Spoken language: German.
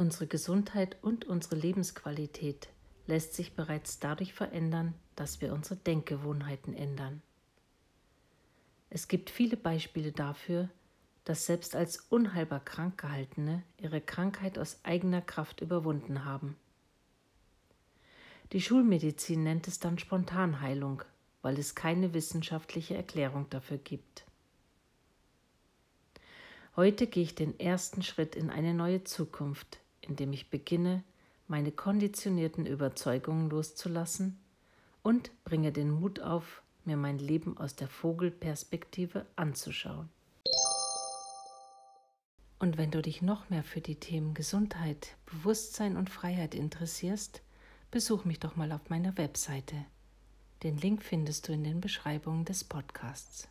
Unsere Gesundheit und unsere Lebensqualität lässt sich bereits dadurch verändern, dass wir unsere Denkgewohnheiten ändern. Es gibt viele Beispiele dafür, dass selbst als unheilbar krank gehaltene ihre Krankheit aus eigener Kraft überwunden haben. Die Schulmedizin nennt es dann Spontanheilung, weil es keine wissenschaftliche Erklärung dafür gibt. Heute gehe ich den ersten Schritt in eine neue Zukunft, indem ich beginne, meine konditionierten Überzeugungen loszulassen und bringe den Mut auf, mir mein Leben aus der Vogelperspektive anzuschauen. Und wenn du dich noch mehr für die Themen Gesundheit, Bewusstsein und Freiheit interessierst, besuch mich doch mal auf meiner Webseite. Den Link findest du in den Beschreibungen des Podcasts.